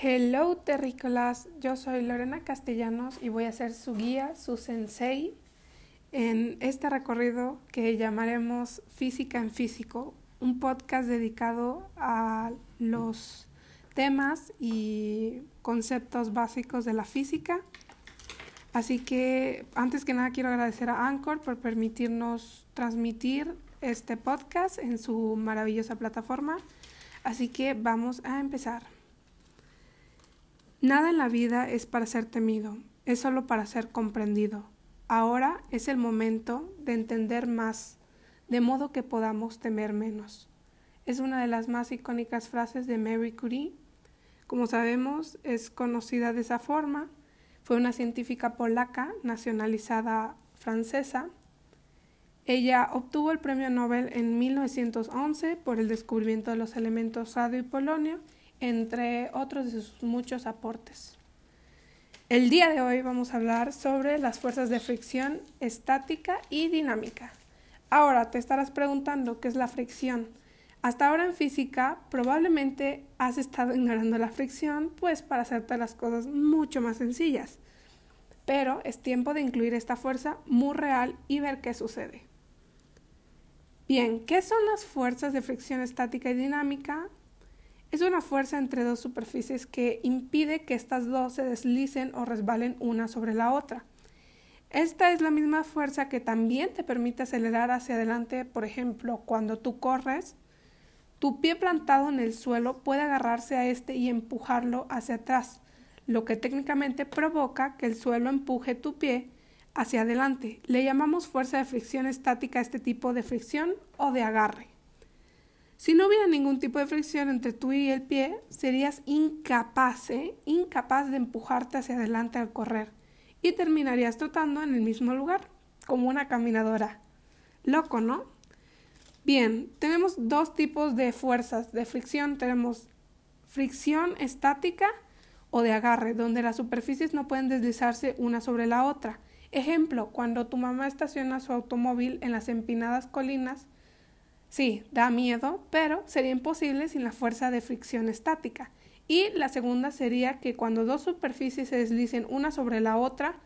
Hello terrícolas, yo soy Lorena Castellanos y voy a ser su guía, su sensei, en este recorrido que llamaremos Física en Físico, un podcast dedicado a los temas y conceptos básicos de la física. Así que antes que nada quiero agradecer a Anchor por permitirnos transmitir este podcast en su maravillosa plataforma. Así que vamos a empezar. Nada en la vida es para ser temido, es solo para ser comprendido. Ahora es el momento de entender más, de modo que podamos temer menos. Es una de las más icónicas frases de Mary Curie. Como sabemos, es conocida de esa forma. Fue una científica polaca nacionalizada francesa. Ella obtuvo el premio Nobel en 1911 por el descubrimiento de los elementos radio y polonio entre otros de sus muchos aportes. El día de hoy vamos a hablar sobre las fuerzas de fricción estática y dinámica. Ahora te estarás preguntando qué es la fricción. Hasta ahora en física probablemente has estado ignorando la fricción, pues para hacerte las cosas mucho más sencillas. Pero es tiempo de incluir esta fuerza muy real y ver qué sucede. Bien, ¿qué son las fuerzas de fricción estática y dinámica? Es una fuerza entre dos superficies que impide que estas dos se deslicen o resbalen una sobre la otra. Esta es la misma fuerza que también te permite acelerar hacia adelante, por ejemplo, cuando tú corres, tu pie plantado en el suelo puede agarrarse a este y empujarlo hacia atrás, lo que técnicamente provoca que el suelo empuje tu pie hacia adelante. Le llamamos fuerza de fricción estática a este tipo de fricción o de agarre. Si no hubiera ningún tipo de fricción entre tú y el pie, serías incapaz, ¿eh? incapaz de empujarte hacia adelante al correr y terminarías trotando en el mismo lugar, como una caminadora. Loco, ¿no? Bien, tenemos dos tipos de fuerzas de fricción. Tenemos fricción estática o de agarre, donde las superficies no pueden deslizarse una sobre la otra. Ejemplo, cuando tu mamá estaciona su automóvil en las empinadas colinas, Sí, da miedo, pero sería imposible sin la fuerza de fricción estática. Y la segunda sería que cuando dos superficies se deslicen una sobre la otra,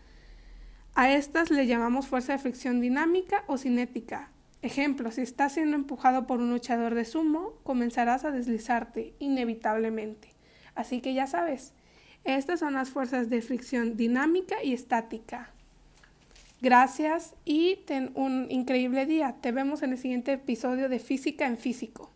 a estas le llamamos fuerza de fricción dinámica o cinética. Ejemplo, si estás siendo empujado por un luchador de sumo, comenzarás a deslizarte inevitablemente. Así que ya sabes, estas son las fuerzas de fricción dinámica y estática. Gracias y ten un increíble día. Te vemos en el siguiente episodio de Física en Físico.